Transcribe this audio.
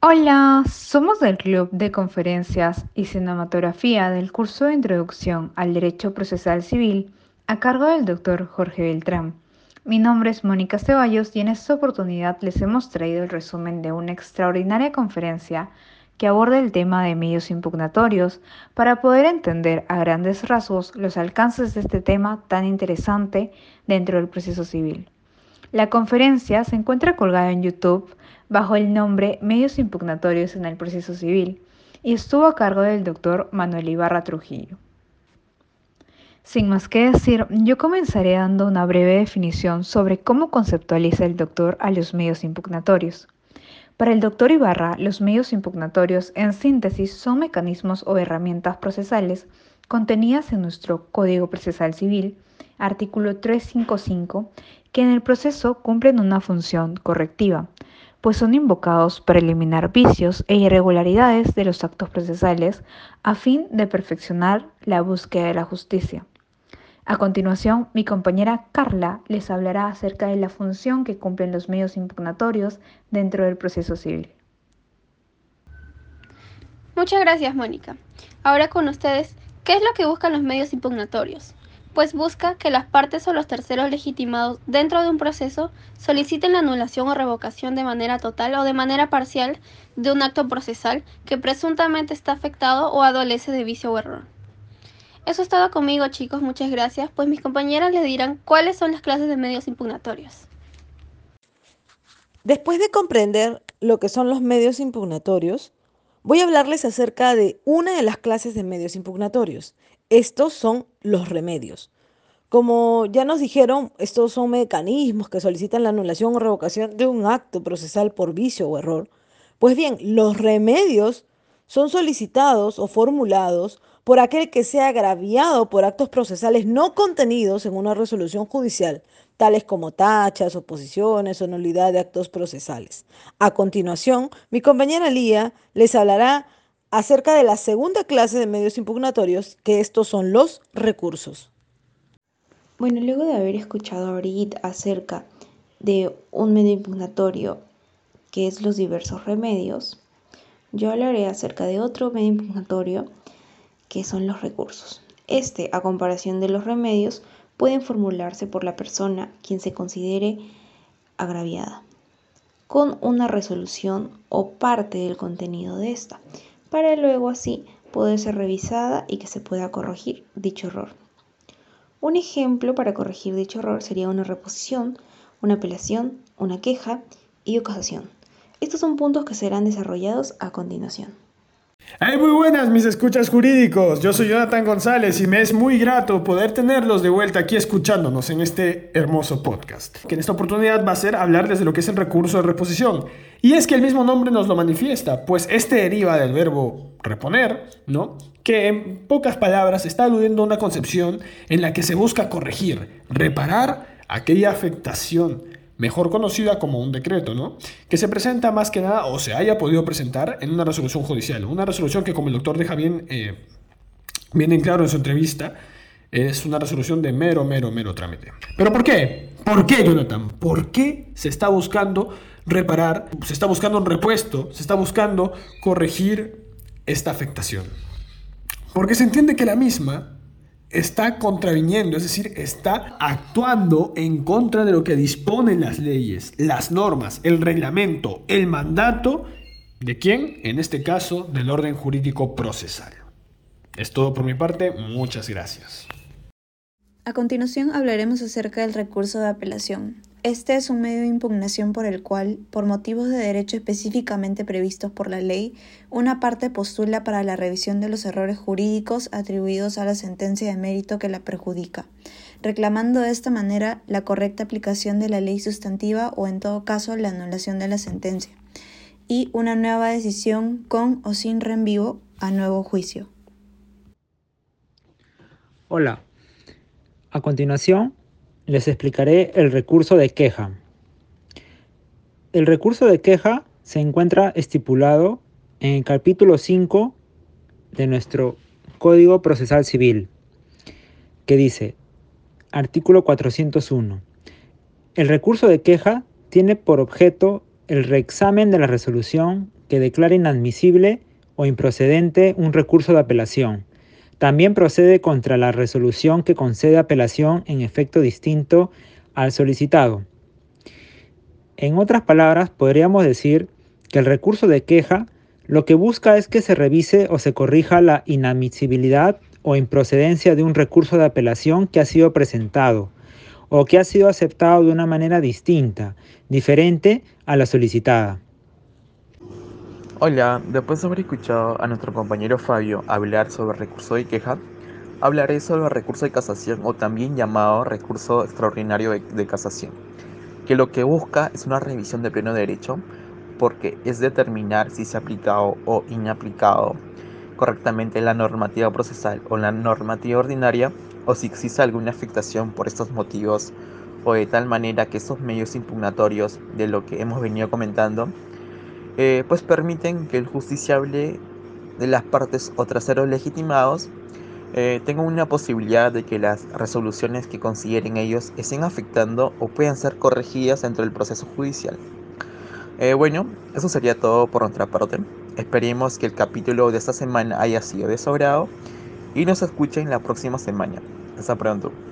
Hola, somos del Club de Conferencias y Cinematografía del curso de Introducción al Derecho Procesal Civil a cargo del doctor Jorge Beltrán. Mi nombre es Mónica Ceballos y en esta oportunidad les hemos traído el resumen de una extraordinaria conferencia que aborda el tema de medios impugnatorios para poder entender a grandes rasgos los alcances de este tema tan interesante dentro del proceso civil. La conferencia se encuentra colgada en YouTube bajo el nombre Medios impugnatorios en el proceso civil y estuvo a cargo del doctor Manuel Ibarra Trujillo. Sin más que decir, yo comenzaré dando una breve definición sobre cómo conceptualiza el doctor a los medios impugnatorios. Para el doctor Ibarra, los medios impugnatorios, en síntesis, son mecanismos o herramientas procesales contenidas en nuestro Código Procesal Civil, artículo 355, que en el proceso cumplen una función correctiva, pues son invocados para eliminar vicios e irregularidades de los actos procesales a fin de perfeccionar la búsqueda de la justicia. A continuación, mi compañera Carla les hablará acerca de la función que cumplen los medios impugnatorios dentro del proceso civil. Muchas gracias, Mónica. Ahora con ustedes, ¿qué es lo que buscan los medios impugnatorios? Pues busca que las partes o los terceros legitimados dentro de un proceso soliciten la anulación o revocación de manera total o de manera parcial de un acto procesal que presuntamente está afectado o adolece de vicio o error. Eso es todo conmigo chicos, muchas gracias, pues mis compañeras les dirán cuáles son las clases de medios impugnatorios. Después de comprender lo que son los medios impugnatorios, voy a hablarles acerca de una de las clases de medios impugnatorios, estos son los remedios. Como ya nos dijeron, estos son mecanismos que solicitan la anulación o revocación de un acto procesal por vicio o error. Pues bien, los remedios son solicitados o formulados por aquel que sea agraviado por actos procesales no contenidos en una resolución judicial, tales como tachas, oposiciones o nulidad de actos procesales. A continuación, mi compañera Lía les hablará acerca de la segunda clase de medios impugnatorios, que estos son los recursos. Bueno, luego de haber escuchado ahorita acerca de un medio impugnatorio, que es los diversos remedios, yo hablaré acerca de otro medio impugnatorio, que son los recursos. Este, a comparación de los remedios, pueden formularse por la persona quien se considere agraviada, con una resolución o parte del contenido de esta para luego así poder ser revisada y que se pueda corregir dicho error. Un ejemplo para corregir dicho error sería una reposición, una apelación, una queja y ocasación. Estos son puntos que serán desarrollados a continuación. Hey, muy buenas mis escuchas jurídicos. Yo soy Jonathan González y me es muy grato poder tenerlos de vuelta aquí escuchándonos en este hermoso podcast. Que en esta oportunidad va a ser hablarles de lo que es el recurso de reposición. Y es que el mismo nombre nos lo manifiesta, pues este deriva del verbo reponer, ¿no? Que en pocas palabras está aludiendo a una concepción en la que se busca corregir, reparar aquella afectación mejor conocida como un decreto, ¿no? Que se presenta más que nada o se haya podido presentar en una resolución judicial. Una resolución que, como el doctor deja bien, eh, en claro en su entrevista, es una resolución de mero, mero, mero trámite. ¿Pero por qué? ¿Por qué, Jonathan? ¿Por qué se está buscando reparar, se está buscando un repuesto, se está buscando corregir esta afectación? Porque se entiende que la misma está contraviniendo, es decir, está actuando en contra de lo que disponen las leyes, las normas, el reglamento, el mandato de quién, en este caso, del orden jurídico procesal. Es todo por mi parte, muchas gracias. A continuación hablaremos acerca del recurso de apelación. Este es un medio de impugnación por el cual, por motivos de derecho específicamente previstos por la ley, una parte postula para la revisión de los errores jurídicos atribuidos a la sentencia de mérito que la perjudica, reclamando de esta manera la correcta aplicación de la ley sustantiva o en todo caso la anulación de la sentencia, y una nueva decisión con o sin reenvío a nuevo juicio. Hola. A continuación, les explicaré el recurso de queja. El recurso de queja se encuentra estipulado en el capítulo 5 de nuestro Código Procesal Civil, que dice, artículo 401, el recurso de queja tiene por objeto el reexamen de la resolución que declara inadmisible o improcedente un recurso de apelación. También procede contra la resolución que concede apelación en efecto distinto al solicitado. En otras palabras, podríamos decir que el recurso de queja lo que busca es que se revise o se corrija la inadmisibilidad o improcedencia de un recurso de apelación que ha sido presentado o que ha sido aceptado de una manera distinta, diferente a la solicitada. Hola, después de haber escuchado a nuestro compañero Fabio hablar sobre recurso de queja, hablaré sobre recurso de casación o también llamado recurso extraordinario de, casación, que lo que busca es una revisión de pleno derecho porque es determinar si se ha aplicado o inaplicado correctamente la normativa procesal o la normativa ordinaria o si existe alguna afectación por estos motivos o de tal manera que estos medios impugnatorios de lo que hemos venido comentando eh, pues permiten que el justiciable de las partes o traseros legitimados eh, tengan una posibilidad de que las resoluciones que consideren ellos estén afectando o puedan ser corregidas dentro del proceso judicial. Eh, bueno, eso sería todo por nuestra parte. Esperemos que el capítulo de esta semana haya sido de y nos escuchen la próxima semana. Hasta pronto.